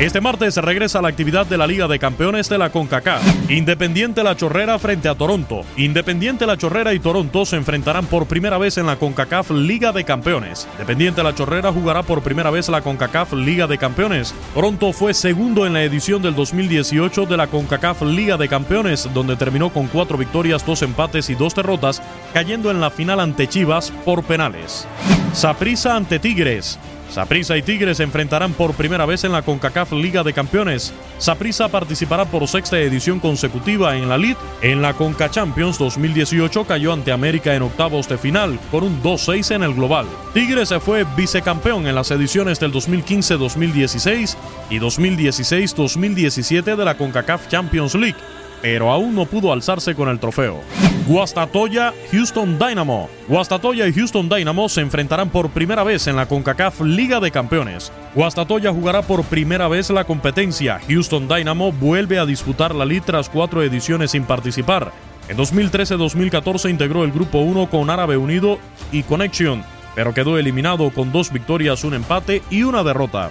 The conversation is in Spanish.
Este martes se regresa a la actividad de la Liga de Campeones de la CONCACAF. Independiente La Chorrera frente a Toronto. Independiente La Chorrera y Toronto se enfrentarán por primera vez en la CONCACAF Liga de Campeones. Independiente La Chorrera jugará por primera vez la CONCACAF Liga de Campeones. Toronto fue segundo en la edición del 2018 de la CONCACAF Liga de Campeones, donde terminó con cuatro victorias, dos empates y dos derrotas, cayendo en la final ante Chivas por penales. Saprissa ante Tigres. Saprissa y Tigres se enfrentarán por primera vez en la CONCACAF Liga de Campeones. Saprissa participará por sexta edición consecutiva en la LID. En la CONCA Champions 2018 cayó ante América en octavos de final con un 2-6 en el global. Tigres se fue vicecampeón en las ediciones del 2015-2016 y 2016-2017 de la CONCACAF Champions League pero aún no pudo alzarse con el trofeo. Guastatoya, Houston Dynamo. Guastatoya y Houston Dynamo se enfrentarán por primera vez en la CONCACAF Liga de Campeones. Guastatoya jugará por primera vez la competencia. Houston Dynamo vuelve a disputar la Liga tras cuatro ediciones sin participar. En 2013-2014 integró el Grupo 1 con Árabe Unido y Connection, pero quedó eliminado con dos victorias, un empate y una derrota.